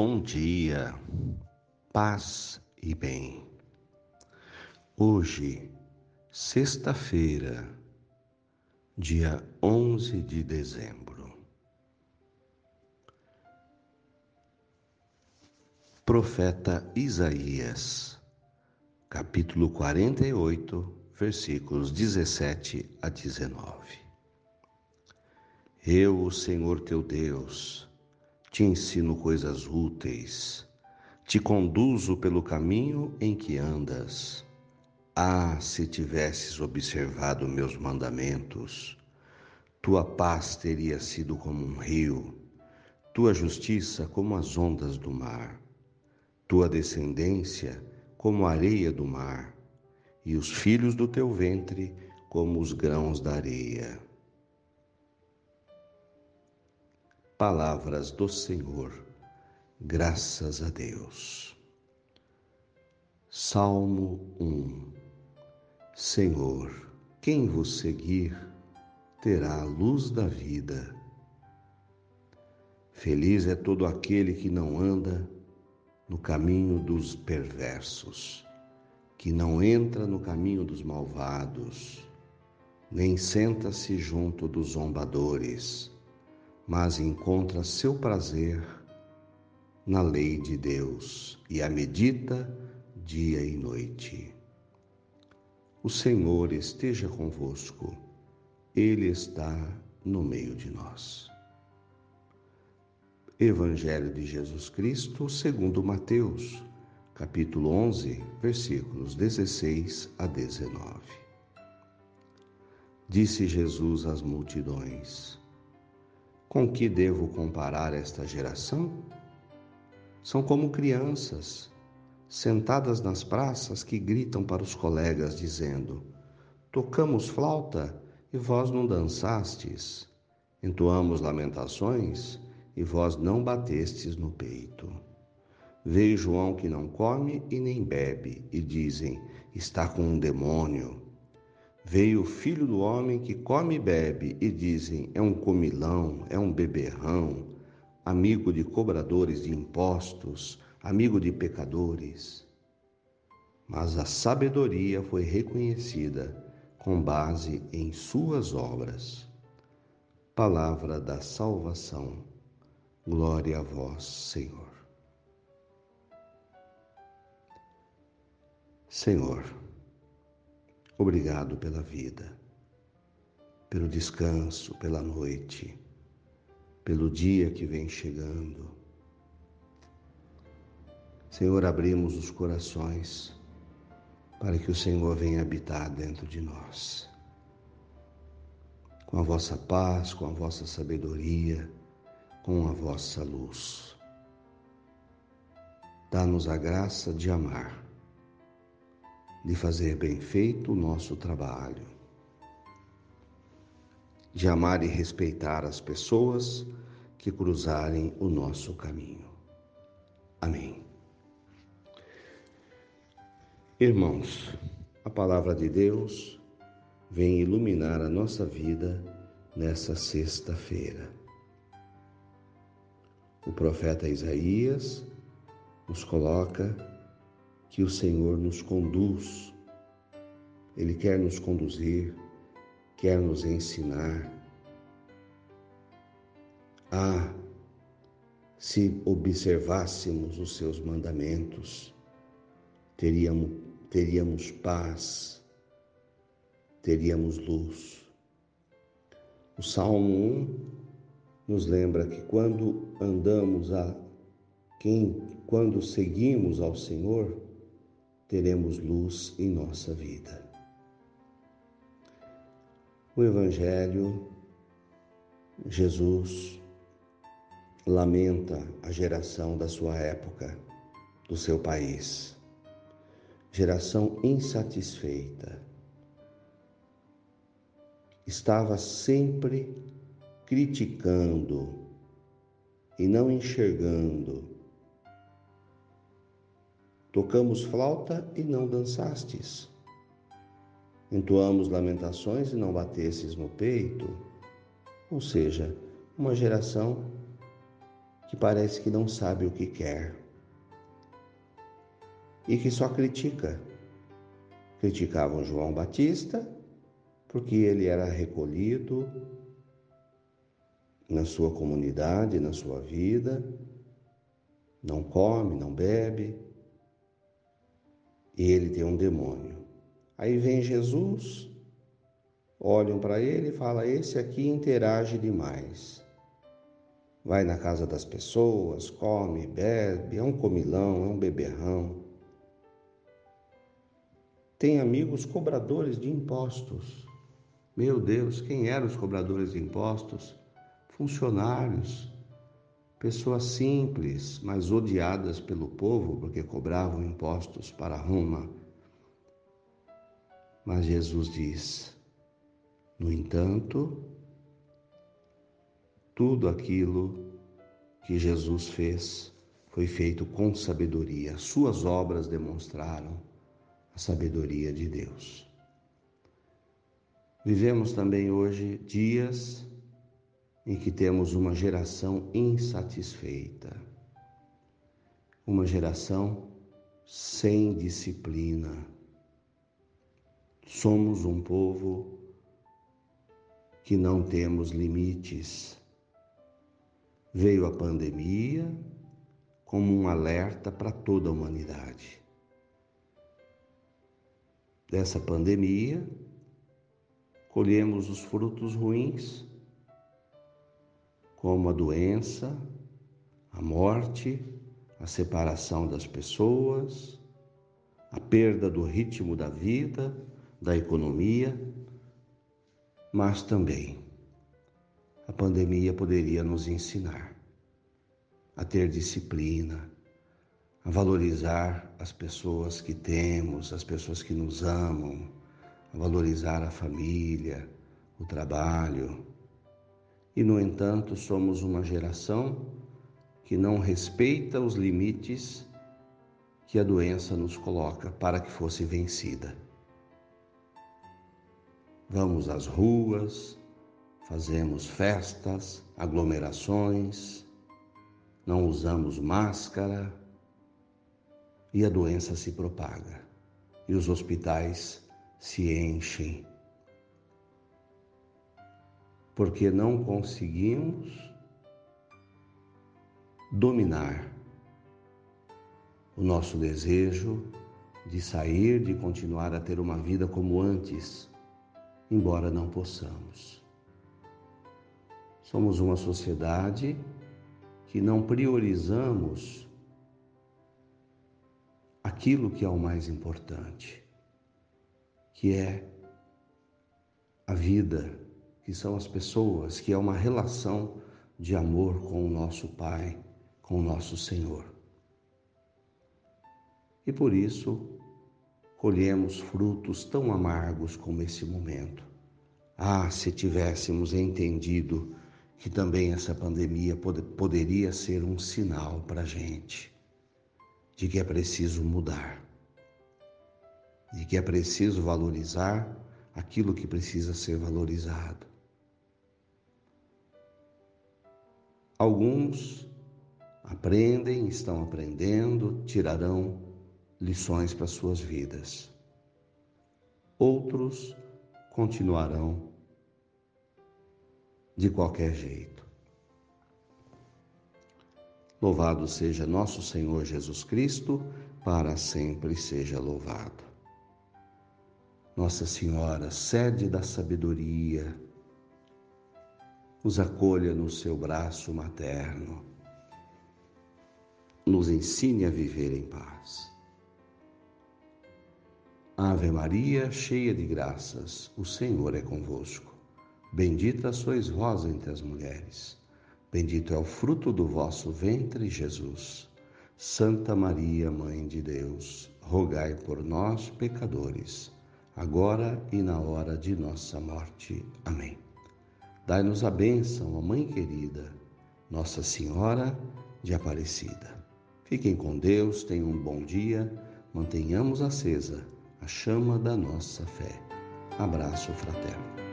Bom dia, paz e bem. Hoje, sexta-feira, dia 11 de dezembro. Profeta Isaías, capítulo 48, versículos 17 a 19. Eu, o Senhor teu Deus, te ensino coisas úteis, te conduzo pelo caminho em que andas. Ah, se tivesses observado meus mandamentos, tua paz teria sido como um rio, tua justiça como as ondas do mar, tua descendência como a areia do mar, e os filhos do teu ventre como os grãos da areia. Palavras do Senhor, graças a Deus. Salmo 1 Senhor, quem vos seguir terá a luz da vida. Feliz é todo aquele que não anda no caminho dos perversos, que não entra no caminho dos malvados, nem senta-se junto dos zombadores mas encontra seu prazer na lei de Deus e a medita dia e noite. O Senhor esteja convosco, Ele está no meio de nós. Evangelho de Jesus Cristo, segundo Mateus, capítulo 11, versículos 16 a 19. Disse Jesus às multidões: com que devo comparar esta geração? São como crianças, sentadas nas praças que gritam para os colegas, dizendo: Tocamos flauta e vós não dançastes, entoamos lamentações e vós não batestes no peito. Veio João que não come e nem bebe, e dizem: Está com um demônio. Veio o filho do homem que come e bebe, e dizem: é um comilão, é um beberrão, amigo de cobradores de impostos, amigo de pecadores. Mas a sabedoria foi reconhecida com base em suas obras. Palavra da salvação. Glória a vós, Senhor. Senhor, Obrigado pela vida, pelo descanso, pela noite, pelo dia que vem chegando. Senhor, abrimos os corações para que o Senhor venha habitar dentro de nós. Com a vossa paz, com a vossa sabedoria, com a vossa luz. Dá-nos a graça de amar de fazer bem feito o nosso trabalho, de amar e respeitar as pessoas que cruzarem o nosso caminho. Amém. Irmãos, a palavra de Deus vem iluminar a nossa vida nessa sexta-feira. O profeta Isaías nos coloca que o Senhor nos conduz. Ele quer nos conduzir, quer nos ensinar. Ah, se observássemos os seus mandamentos, teríamos, teríamos paz, teríamos luz. O Salmo 1 nos lembra que quando andamos a quem, quando seguimos ao Senhor, teremos luz em nossa vida. O Evangelho, Jesus lamenta a geração da sua época, do seu país, geração insatisfeita. Estava sempre criticando e não enxergando Tocamos flauta e não dançastes. Entoamos lamentações e não batestes no peito. Ou seja, uma geração que parece que não sabe o que quer e que só critica. Criticavam João Batista porque ele era recolhido na sua comunidade, na sua vida, não come, não bebe, e ele tem um demônio. Aí vem Jesus, olham para ele e fala: esse aqui interage demais. Vai na casa das pessoas, come, bebe, é um comilão, é um beberrão. Tem amigos cobradores de impostos. Meu Deus, quem eram os cobradores de impostos? Funcionários, pessoas simples, mas odiadas pelo povo porque cobravam impostos para Roma. Mas Jesus diz: no entanto, tudo aquilo que Jesus fez foi feito com sabedoria. Suas obras demonstraram a sabedoria de Deus. Vivemos também hoje dias em que temos uma geração insatisfeita, uma geração sem disciplina. Somos um povo que não temos limites. Veio a pandemia como um alerta para toda a humanidade. Dessa pandemia, colhemos os frutos ruins como a doença, a morte, a separação das pessoas, a perda do ritmo da vida, da economia, mas também a pandemia poderia nos ensinar a ter disciplina, a valorizar as pessoas que temos, as pessoas que nos amam, a valorizar a família, o trabalho, e, no entanto, somos uma geração que não respeita os limites que a doença nos coloca para que fosse vencida. Vamos às ruas, fazemos festas, aglomerações, não usamos máscara e a doença se propaga e os hospitais se enchem porque não conseguimos dominar o nosso desejo de sair, de continuar a ter uma vida como antes, embora não possamos. Somos uma sociedade que não priorizamos aquilo que é o mais importante, que é a vida que são as pessoas, que é uma relação de amor com o nosso Pai, com o nosso Senhor. E por isso colhemos frutos tão amargos como esse momento. Ah, se tivéssemos entendido que também essa pandemia pod poderia ser um sinal para a gente de que é preciso mudar, de que é preciso valorizar aquilo que precisa ser valorizado. Alguns aprendem, estão aprendendo, tirarão lições para suas vidas. Outros continuarão de qualquer jeito. Louvado seja nosso Senhor Jesus Cristo, para sempre seja louvado. Nossa Senhora, sede da sabedoria, nos acolha no seu braço materno, nos ensine a viver em paz. Ave Maria, cheia de graças, o Senhor é convosco. Bendita sois vós entre as mulheres. Bendito é o fruto do vosso ventre, Jesus. Santa Maria, Mãe de Deus, rogai por nós, pecadores, agora e na hora de nossa morte. Amém. Dai-nos a bênção, a Mãe querida, Nossa Senhora de Aparecida. Fiquem com Deus, tenham um bom dia, mantenhamos acesa a chama da nossa fé. Abraço fraterno.